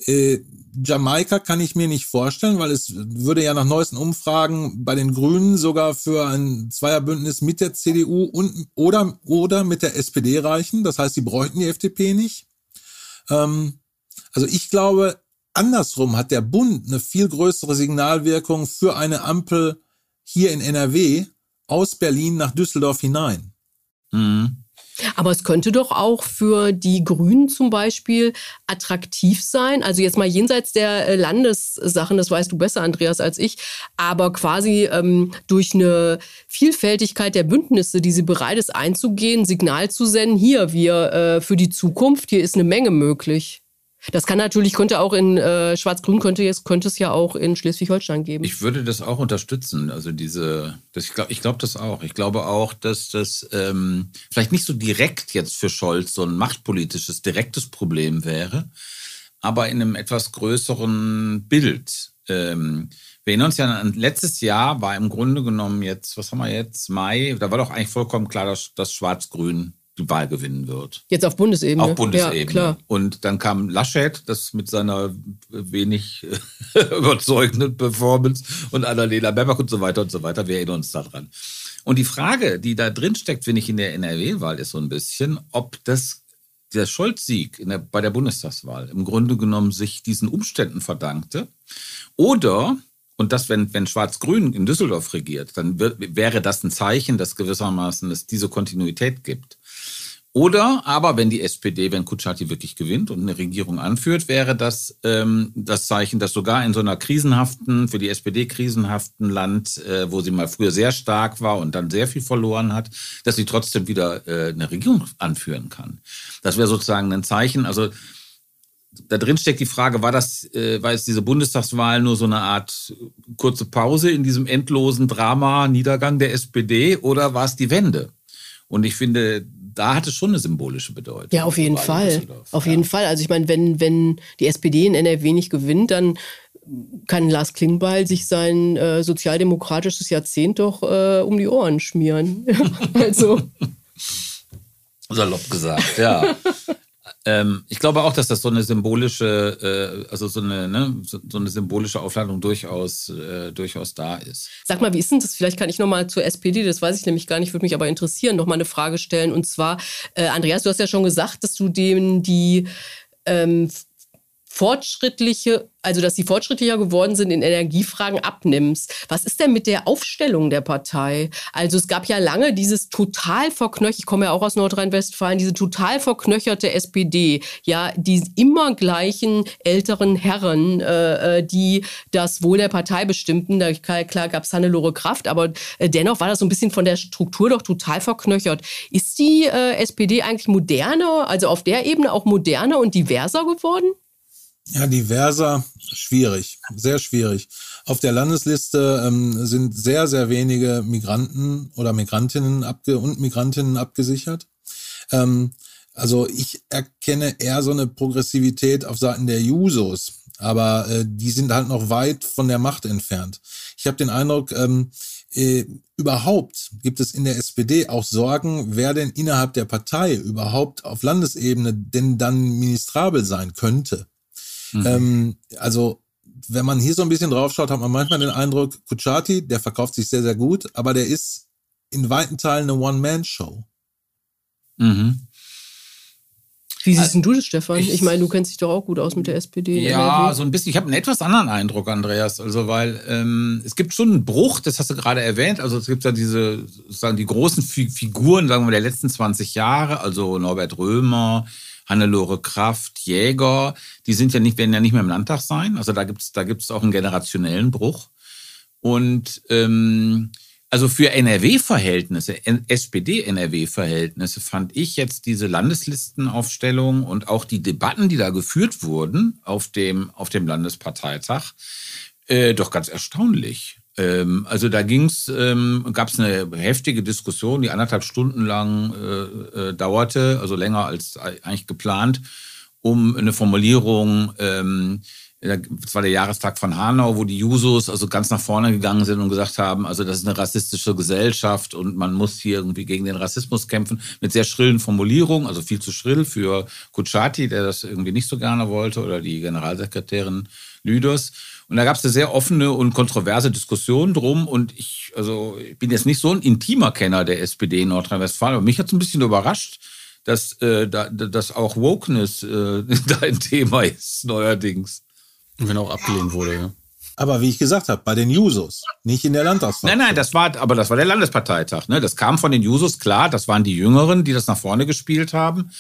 äh, Jamaika kann ich mir nicht vorstellen, weil es würde ja nach neuesten Umfragen bei den Grünen sogar für ein Zweierbündnis mit der CDU und oder oder mit der SPD reichen. Das heißt, sie bräuchten die FDP nicht. Ähm, also ich glaube, andersrum hat der Bund eine viel größere Signalwirkung für eine Ampel hier in NRW aus Berlin nach Düsseldorf hinein. Mhm. Aber es könnte doch auch für die Grünen zum Beispiel attraktiv sein. Also jetzt mal jenseits der äh, Landessachen, das weißt du besser, Andreas, als ich, aber quasi ähm, durch eine Vielfältigkeit der Bündnisse, die sie bereit ist einzugehen, Signal zu senden, hier, wir äh, für die Zukunft, hier ist eine Menge möglich. Das kann natürlich, könnte auch in äh, Schwarz-Grün, könnte, könnte es ja auch in Schleswig-Holstein geben. Ich würde das auch unterstützen. Also diese, das, ich glaube ich glaub das auch. Ich glaube auch, dass das ähm, vielleicht nicht so direkt jetzt für Scholz so ein machtpolitisches, direktes Problem wäre. aber in einem etwas größeren Bild. Ähm, wir erinnern uns ja an letztes Jahr war im Grunde genommen jetzt, was haben wir jetzt, Mai, da war doch eigentlich vollkommen klar, dass, dass Schwarz-Grün die Wahl gewinnen wird. Jetzt auf Bundesebene. Auf Bundesebene. Ja, klar. Und dann kam Laschet, das mit seiner wenig [laughs] überzeugenden Performance und Annalena Baerbock und so weiter und so weiter. Wir erinnern uns daran. Und die Frage, die da drin steckt, finde ich, in der NRW-Wahl, ist so ein bisschen, ob das der Scholz-Sieg bei der Bundestagswahl im Grunde genommen sich diesen Umständen verdankte oder und das, wenn, wenn Schwarz-Grün in Düsseldorf regiert, dann wird, wäre das ein Zeichen, dass gewissermaßen es diese Kontinuität gibt. Oder aber, wenn die SPD, wenn Kutschaty wirklich gewinnt und eine Regierung anführt, wäre das ähm, das Zeichen, dass sogar in so einer krisenhaften, für die SPD krisenhaften Land, äh, wo sie mal früher sehr stark war und dann sehr viel verloren hat, dass sie trotzdem wieder äh, eine Regierung anführen kann. Das wäre sozusagen ein Zeichen. Also da drin steckt die Frage, war das, äh, war jetzt diese Bundestagswahl nur so eine Art kurze Pause in diesem endlosen Drama Niedergang der SPD oder war es die Wende? Und ich finde, da hat es schon eine symbolische Bedeutung. Ja, auf jeden Fall. Auf ja. jeden Fall. Also ich meine, wenn, wenn die SPD in NRW nicht gewinnt, dann kann Lars Klingbeil sich sein äh, sozialdemokratisches Jahrzehnt doch äh, um die Ohren schmieren. [laughs] also. [laughs] Salopp gesagt, ja. [laughs] Ähm, ich glaube auch, dass das so eine symbolische, äh, also so eine, ne, so, so, eine symbolische Aufladung durchaus, äh, durchaus da ist. Sag mal, wie ist denn das? Vielleicht kann ich nochmal zur SPD, das weiß ich nämlich gar nicht, würde mich aber interessieren, nochmal eine Frage stellen. Und zwar, äh, Andreas, du hast ja schon gesagt, dass du denen die ähm, fortschrittliche also dass sie fortschrittlicher geworden sind in Energiefragen, abnimmst. Was ist denn mit der Aufstellung der Partei? Also es gab ja lange dieses total verknöchert, ich komme ja auch aus Nordrhein-Westfalen, diese total verknöcherte SPD, ja, die immer gleichen älteren Herren, äh, äh, die das Wohl der Partei bestimmten. Da, klar gab es Hannelore Kraft, aber äh, dennoch war das so ein bisschen von der Struktur doch total verknöchert. Ist die äh, SPD eigentlich moderner, also auf der Ebene auch moderner und diverser geworden? Ja, diverser, schwierig, sehr schwierig. Auf der Landesliste ähm, sind sehr, sehr wenige Migranten oder Migrantinnen abge und Migrantinnen abgesichert. Ähm, also ich erkenne eher so eine Progressivität auf Seiten der Jusos, aber äh, die sind halt noch weit von der Macht entfernt. Ich habe den Eindruck, ähm, äh, überhaupt gibt es in der SPD auch Sorgen, wer denn innerhalb der Partei überhaupt auf Landesebene denn dann ministrabel sein könnte. Mhm. Ähm, also wenn man hier so ein bisschen drauf schaut, hat man manchmal den Eindruck, Kuchati, der verkauft sich sehr, sehr gut, aber der ist in weiten Teilen eine One-Man-Show. Mhm. Wie siehst also, du das, Stefan? Ich, ich meine, du kennst dich doch auch gut aus mit der SPD. Ja, so ein bisschen. Ich habe einen etwas anderen Eindruck, Andreas. Also, weil ähm, es gibt schon einen Bruch, das hast du gerade erwähnt. Also es gibt ja diese, sozusagen die großen Figuren, sagen wir, der letzten 20 Jahre, also Norbert Römer, Hannelore Kraft, Jäger, die sind ja nicht, werden ja nicht mehr im Landtag sein. Also da gibt's da gibt's auch einen generationellen Bruch. Und ähm, also für NRW-Verhältnisse, SPD-NRW-Verhältnisse fand ich jetzt diese Landeslistenaufstellung und auch die Debatten, die da geführt wurden auf dem, auf dem Landesparteitag, äh, doch ganz erstaunlich. Ähm, also da ging's, ähm, gab es eine heftige Diskussion, die anderthalb Stunden lang äh, äh, dauerte, also länger als eigentlich geplant, um eine Formulierung. Ähm, das war der Jahrestag von Hanau, wo die Jusos also ganz nach vorne gegangen sind und gesagt haben, also das ist eine rassistische Gesellschaft und man muss hier irgendwie gegen den Rassismus kämpfen, mit sehr schrillen Formulierungen, also viel zu schrill für Kutschaty, der das irgendwie nicht so gerne wollte, oder die Generalsekretärin Lüders. Und da gab es eine sehr offene und kontroverse Diskussion drum. Und ich, also ich bin jetzt nicht so ein intimer Kenner der SPD in Nordrhein-Westfalen, aber mich hat es ein bisschen überrascht, dass, äh, da, dass auch Wokeness äh, [laughs] da ein Thema ist, neuerdings. Und wenn auch abgelehnt wurde, ja. Aber wie ich gesagt habe, bei den Jusos, nicht in der Landtagsfraktion. Nein, nein, das war, aber das war der Landesparteitag. Ne? Das kam von den Jusos, klar, das waren die Jüngeren, die das nach vorne gespielt haben.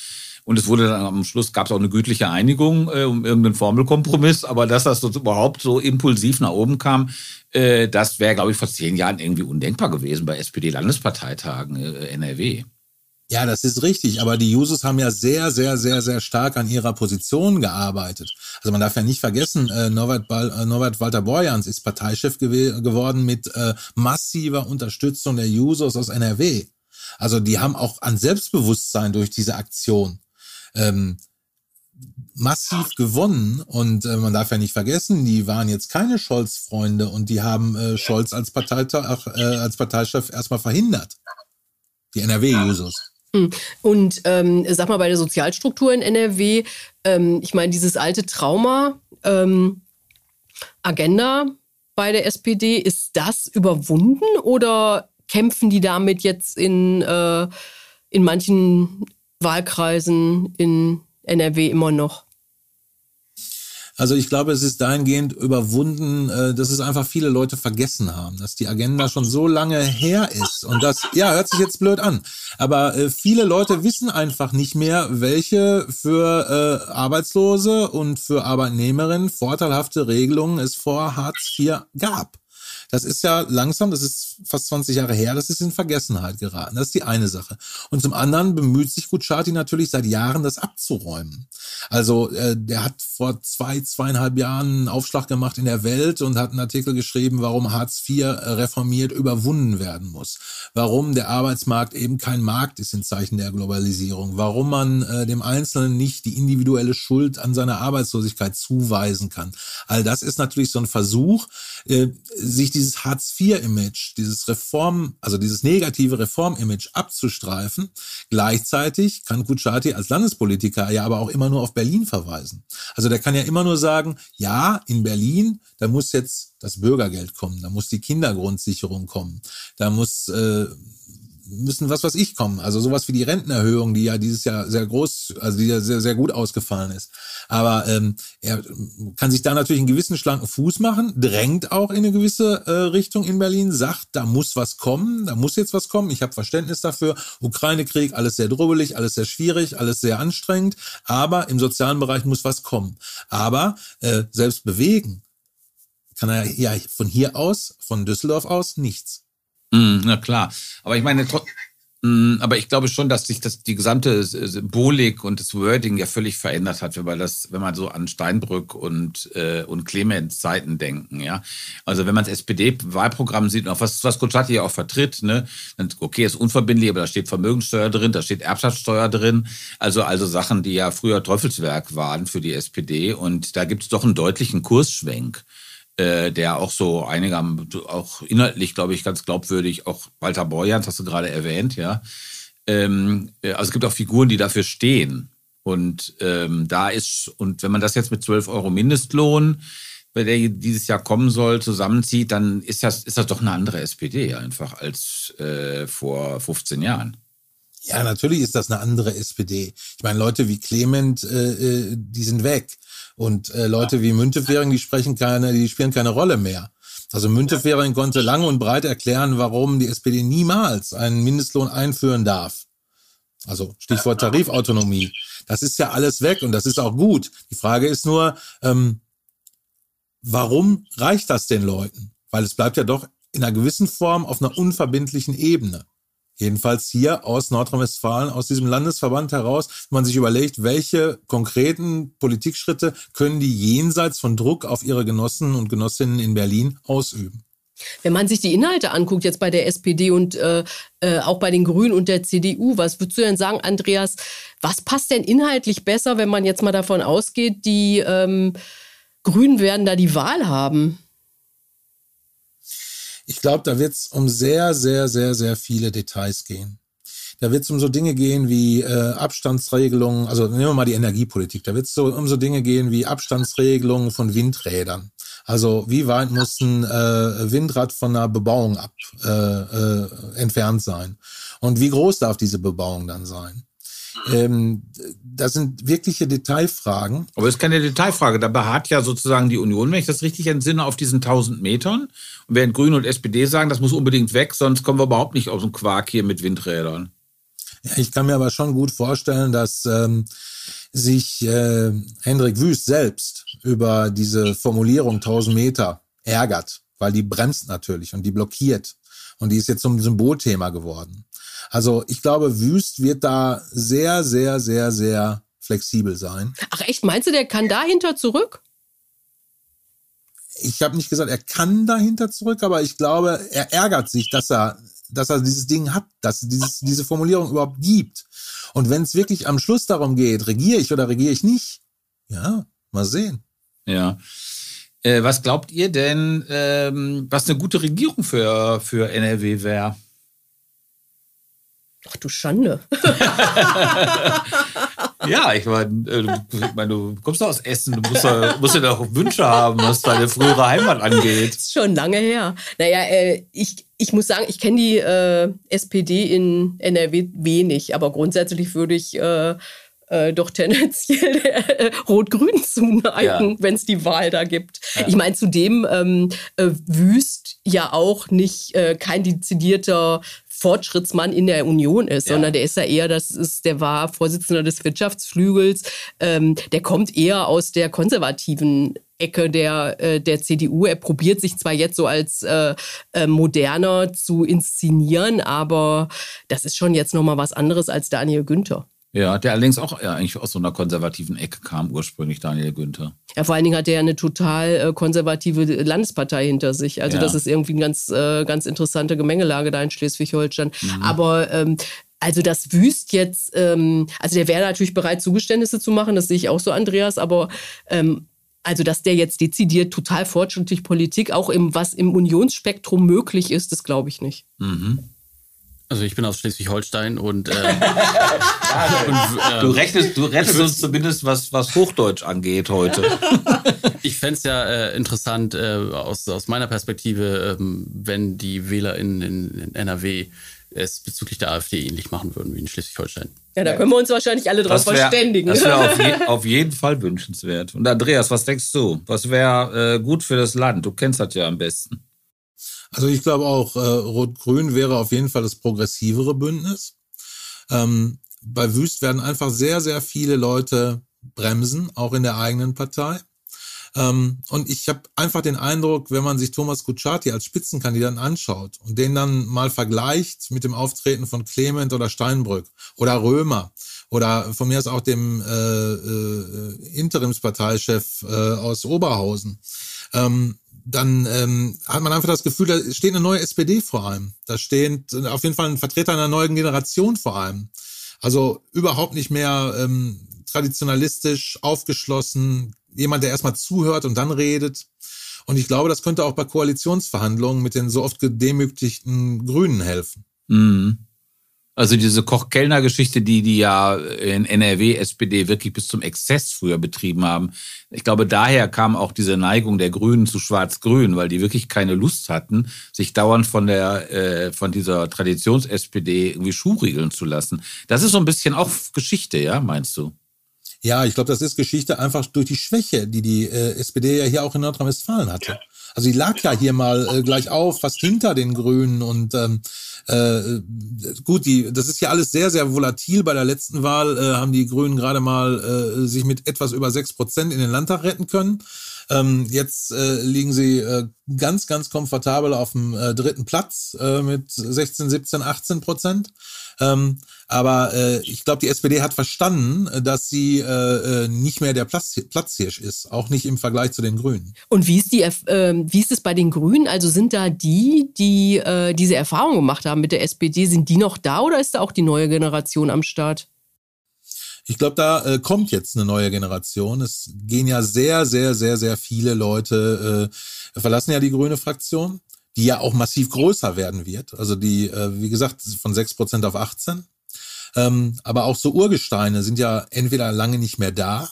Und es wurde dann am Schluss gab es auch eine gütliche Einigung äh, um irgendeinen Formelkompromiss, aber dass das so überhaupt so impulsiv nach oben kam, äh, das wäre, glaube ich, vor zehn Jahren irgendwie undenkbar gewesen bei SPD-Landesparteitagen äh, NRW. Ja, das ist richtig. Aber die Jusos haben ja sehr, sehr, sehr, sehr stark an ihrer Position gearbeitet. Also man darf ja nicht vergessen, äh, Norbert, äh, Norbert Walter Borjans ist Parteichef gew geworden mit äh, massiver Unterstützung der Jusos aus NRW. Also die haben auch an Selbstbewusstsein durch diese Aktion ähm, massiv gewonnen und äh, man darf ja nicht vergessen, die waren jetzt keine Scholz-Freunde und die haben äh, Scholz als, Parteitag, äh, als Parteichef erstmal verhindert. Die NRW-Jusos. Hm. Und ähm, sag mal, bei der Sozialstruktur in NRW, ähm, ich meine, dieses alte Trauma, ähm, Agenda bei der SPD, ist das überwunden oder kämpfen die damit jetzt in, äh, in manchen Wahlkreisen in NRW immer noch? Also ich glaube, es ist dahingehend überwunden, äh, dass es einfach viele Leute vergessen haben, dass die Agenda schon so lange her ist und das, ja, hört sich jetzt blöd an, aber äh, viele Leute wissen einfach nicht mehr, welche für äh, Arbeitslose und für Arbeitnehmerinnen vorteilhafte Regelungen es vor Hartz IV gab. Das ist ja langsam, das ist fast 20 Jahre her, das ist in Vergessenheit geraten. Das ist die eine Sache. Und zum anderen bemüht sich Gucciati natürlich seit Jahren, das abzuräumen. Also äh, der hat vor zwei, zweieinhalb Jahren einen Aufschlag gemacht in der Welt und hat einen Artikel geschrieben, warum Hartz IV äh, reformiert überwunden werden muss. Warum der Arbeitsmarkt eben kein Markt ist in Zeichen der Globalisierung. Warum man äh, dem Einzelnen nicht die individuelle Schuld an seiner Arbeitslosigkeit zuweisen kann. All das ist natürlich so ein Versuch, äh, sich diese dieses Hartz-IV-Image, dieses Reform, also dieses negative Reform-Image abzustreifen. Gleichzeitig kann Kutschaty als Landespolitiker ja aber auch immer nur auf Berlin verweisen. Also der kann ja immer nur sagen, ja, in Berlin, da muss jetzt das Bürgergeld kommen, da muss die Kindergrundsicherung kommen, da muss äh, müssen was was ich kommen. Also sowas wie die Rentenerhöhung, die ja dieses Jahr sehr groß, also die ja sehr, sehr gut ausgefallen ist. Aber ähm, er kann sich da natürlich einen gewissen schlanken Fuß machen, drängt auch in eine gewisse äh, Richtung in Berlin, sagt, da muss was kommen, da muss jetzt was kommen. Ich habe Verständnis dafür. Ukraine-Krieg, alles sehr drubbelig, alles sehr schwierig, alles sehr anstrengend. Aber im sozialen Bereich muss was kommen. Aber äh, selbst bewegen kann er ja von hier aus, von Düsseldorf aus, nichts. Mm, na klar. Aber ich meine, mm, aber ich glaube schon, dass sich das die gesamte Symbolik und das Wording ja völlig verändert hat, wenn man das, wenn man so an Steinbrück und äh, und Clemens Zeiten denken, ja. Also wenn man das SPD-Wahlprogramm sieht, auch was was Kutschaty ja auch vertritt, ne, dann okay, ist unverbindlich, aber da steht Vermögenssteuer drin, da steht Erbschaftssteuer drin, also also Sachen, die ja früher Teufelswerk waren für die SPD und da gibt es doch einen deutlichen Kursschwenk äh, der auch so einige haben, auch inhaltlich, glaube ich, ganz glaubwürdig, auch Walter Borjans hast du gerade erwähnt, ja. Ähm, äh, also es gibt auch Figuren, die dafür stehen. Und ähm, da ist, und wenn man das jetzt mit 12 Euro Mindestlohn, bei der dieses Jahr kommen soll, zusammenzieht, dann ist das, ist das doch eine andere SPD einfach als äh, vor 15 Jahren. Ja, natürlich ist das eine andere SPD. Ich meine, Leute wie Clement, äh, äh, die sind weg. Und äh, Leute wie Müntefering, die sprechen keine, die spielen keine Rolle mehr. Also Müntefering konnte lang und breit erklären, warum die SPD niemals einen Mindestlohn einführen darf. Also Stichwort Tarifautonomie. Das ist ja alles weg und das ist auch gut. Die Frage ist nur, ähm, warum reicht das den Leuten? Weil es bleibt ja doch in einer gewissen Form auf einer unverbindlichen Ebene. Jedenfalls hier aus Nordrhein-Westfalen, aus diesem Landesverband heraus, man sich überlegt, welche konkreten Politikschritte können die jenseits von Druck auf ihre Genossen und Genossinnen in Berlin ausüben. Wenn man sich die Inhalte anguckt, jetzt bei der SPD und äh, äh, auch bei den Grünen und der CDU, was würdest du denn sagen, Andreas, was passt denn inhaltlich besser, wenn man jetzt mal davon ausgeht, die ähm, Grünen werden da die Wahl haben? Ich glaube, da wird es um sehr, sehr, sehr, sehr viele Details gehen. Da wird es um so Dinge gehen wie äh, Abstandsregelungen, also nehmen wir mal die Energiepolitik, da wird es so um so Dinge gehen wie Abstandsregelungen von Windrädern. Also wie weit muss ein äh, Windrad von einer Bebauung ab äh, äh, entfernt sein? Und wie groß darf diese Bebauung dann sein? Ähm, das sind wirkliche Detailfragen. Aber es ist keine Detailfrage. Da beharrt ja sozusagen die Union, wenn ich das richtig entsinne, auf diesen 1000 Metern. Und während Grüne und SPD sagen, das muss unbedingt weg, sonst kommen wir überhaupt nicht aus dem Quark hier mit Windrädern. Ja, ich kann mir aber schon gut vorstellen, dass ähm, sich äh, Hendrik Wüst selbst über diese Formulierung 1000 Meter ärgert, weil die bremst natürlich und die blockiert. Und die ist jetzt zum Symbolthema geworden. Also ich glaube, Wüst wird da sehr, sehr, sehr, sehr flexibel sein. Ach echt, meinst du, der kann dahinter zurück? Ich habe nicht gesagt, er kann dahinter zurück, aber ich glaube, er ärgert sich, dass er, dass er dieses Ding hat, dass es dieses, diese Formulierung überhaupt gibt. Und wenn es wirklich am Schluss darum geht, regiere ich oder regiere ich nicht, Ja, mal sehen. Ja. Äh, was glaubt ihr denn, ähm, was eine gute Regierung für, für NRW wäre? Ach du Schande. [laughs] ja, ich meine, äh, ich mein, du kommst doch aus Essen, du musst ja, musst ja doch Wünsche haben, was deine frühere Heimat angeht. Das ist schon lange her. Naja, äh, ich, ich muss sagen, ich kenne die äh, SPD in NRW wenig, aber grundsätzlich würde ich äh, äh, doch tendenziell [laughs] äh, Rot-Grün zuneigen, ja. wenn es die Wahl da gibt. Ja. Ich meine, zudem ähm, äh, Wüst ja auch nicht äh, kein dezidierter Fortschrittsmann in der Union ist, ja. sondern der ist ja eher, das ist, der war Vorsitzender des Wirtschaftsflügels, ähm, der kommt eher aus der konservativen Ecke der, äh, der CDU. Er probiert sich zwar jetzt so als äh, äh, moderner zu inszenieren, aber das ist schon jetzt nochmal was anderes als Daniel Günther. Ja, der allerdings auch ja, eigentlich aus so einer konservativen Ecke kam, ursprünglich Daniel Günther. Ja, vor allen Dingen hat er eine total äh, konservative Landespartei hinter sich. Also ja. das ist irgendwie eine ganz, äh, ganz interessante Gemengelage da in Schleswig-Holstein. Mhm. Aber ähm, also das Wüst jetzt, ähm, also der wäre natürlich bereit, Zugeständnisse zu machen, das sehe ich auch so, Andreas, aber ähm, also, dass der jetzt dezidiert total fortschrittlich Politik, auch im, was im Unionsspektrum möglich ist, das glaube ich nicht. Mhm. Also ich bin aus Schleswig-Holstein und, äh, [laughs] und äh, du rechnest, du rettest uns zumindest was, was Hochdeutsch angeht heute. [laughs] ich fände es ja äh, interessant äh, aus, aus meiner Perspektive, ähm, wenn die Wähler in, in, in, NRW es bezüglich der AfD ähnlich machen würden wie in Schleswig-Holstein. Ja, da können wir uns wahrscheinlich alle drauf wär, verständigen. Das wäre auf, je, [laughs] auf, jeden Fall wünschenswert. Und Andreas, was denkst du? Was wäre äh, gut für das Land? Du kennst das ja am besten. Also ich glaube auch, äh, Rot-Grün wäre auf jeden Fall das progressivere Bündnis. Ähm, bei Wüst werden einfach sehr, sehr viele Leute bremsen, auch in der eigenen Partei. Ähm, und ich habe einfach den Eindruck, wenn man sich Thomas Kutschaty als Spitzenkandidaten anschaut und den dann mal vergleicht mit dem Auftreten von Clement oder Steinbrück oder Römer oder von mir aus auch dem äh, äh, Interimsparteichef äh, aus Oberhausen, ähm, dann ähm, hat man einfach das Gefühl, da steht eine neue SPD vor allem. Da steht auf jeden Fall ein Vertreter einer neuen Generation vor allem. Also überhaupt nicht mehr ähm, traditionalistisch, aufgeschlossen, jemand, der erstmal zuhört und dann redet. Und ich glaube, das könnte auch bei Koalitionsverhandlungen mit den so oft gedemütigten Grünen helfen. Mhm. Also diese Koch-Kellner-Geschichte, die die ja in NRW SPD wirklich bis zum Exzess früher betrieben haben. Ich glaube, daher kam auch diese Neigung der Grünen zu Schwarz-Grün, weil die wirklich keine Lust hatten, sich dauernd von der äh, von dieser Traditions-SPD irgendwie Schuhriegeln zu lassen. Das ist so ein bisschen auch Geschichte, ja, meinst du? Ja, ich glaube, das ist Geschichte einfach durch die Schwäche, die die äh, SPD ja hier auch in Nordrhein-Westfalen hatte. Also die lag ja hier mal äh, gleich auf, fast hinter den Grünen und ähm, äh, gut, die, das ist ja alles sehr, sehr volatil. Bei der letzten Wahl äh, haben die Grünen gerade mal äh, sich mit etwas über sechs Prozent in den Landtag retten können. Ähm, jetzt äh, liegen sie äh, ganz, ganz komfortabel auf dem äh, dritten Platz äh, mit 16, 17, 18 Prozent. Ähm, aber äh, ich glaube, die SPD hat verstanden, dass sie äh, nicht mehr der Platz, Platzhirsch ist, auch nicht im Vergleich zu den Grünen. Und wie ist, die, äh, wie ist es bei den Grünen? Also sind da die, die diese Erfahrung gemacht haben mit der SPD, sind die noch da oder ist da auch die neue Generation am Start? Ich glaube, da äh, kommt jetzt eine neue Generation. Es gehen ja sehr, sehr, sehr, sehr viele Leute, äh, verlassen ja die grüne Fraktion, die ja auch massiv größer werden wird. Also die, äh, wie gesagt, von sechs Prozent auf 18. Ähm, aber auch so Urgesteine sind ja entweder lange nicht mehr da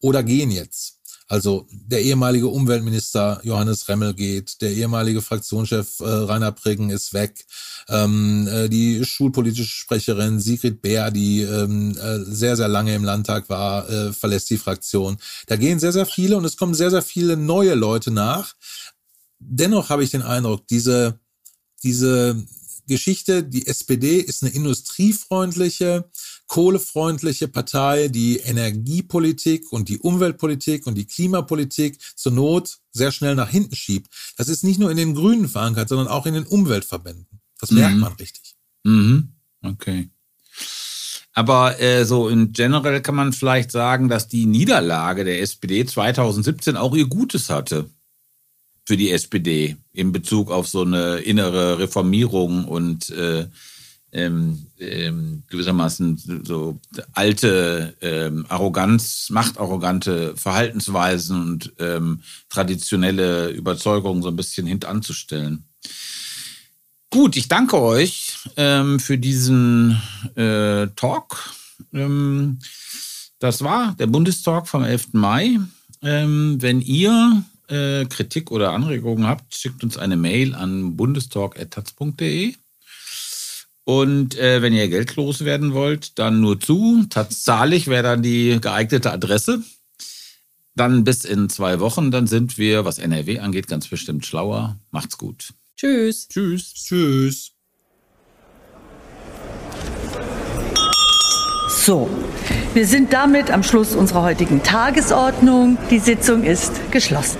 oder gehen jetzt. Also der ehemalige Umweltminister Johannes Remmel geht, der ehemalige Fraktionschef äh, Rainer Priggen ist weg, ähm, äh, die schulpolitische Sprecherin Sigrid Bär, die ähm, äh, sehr, sehr lange im Landtag war, äh, verlässt die Fraktion. Da gehen sehr, sehr viele und es kommen sehr, sehr viele neue Leute nach. Dennoch habe ich den Eindruck, diese, diese Geschichte, die SPD ist eine industriefreundliche, kohlefreundliche Partei, die Energiepolitik und die Umweltpolitik und die Klimapolitik zur Not sehr schnell nach hinten schiebt. Das ist nicht nur in den Grünen verankert, sondern auch in den Umweltverbänden. Das merkt mhm. man richtig. Mhm. Okay. Aber äh, so in general kann man vielleicht sagen, dass die Niederlage der SPD 2017 auch ihr Gutes hatte für die SPD in Bezug auf so eine innere Reformierung und äh, ähm, ähm, gewissermaßen so alte ähm, Arroganz, machtarrogante Verhaltensweisen und ähm, traditionelle Überzeugungen so ein bisschen hintanzustellen. Gut, ich danke euch ähm, für diesen äh, Talk. Ähm, das war der Bundestalk vom 11. Mai. Ähm, wenn ihr äh, Kritik oder Anregungen habt, schickt uns eine Mail an bundestalk.taz.de. Und äh, wenn ihr Geld loswerden wollt, dann nur zu. Tatsächlich wäre dann die geeignete Adresse. Dann bis in zwei Wochen, dann sind wir, was NRW angeht, ganz bestimmt schlauer. Macht's gut. Tschüss. Tschüss. Tschüss. So, wir sind damit am Schluss unserer heutigen Tagesordnung. Die Sitzung ist geschlossen.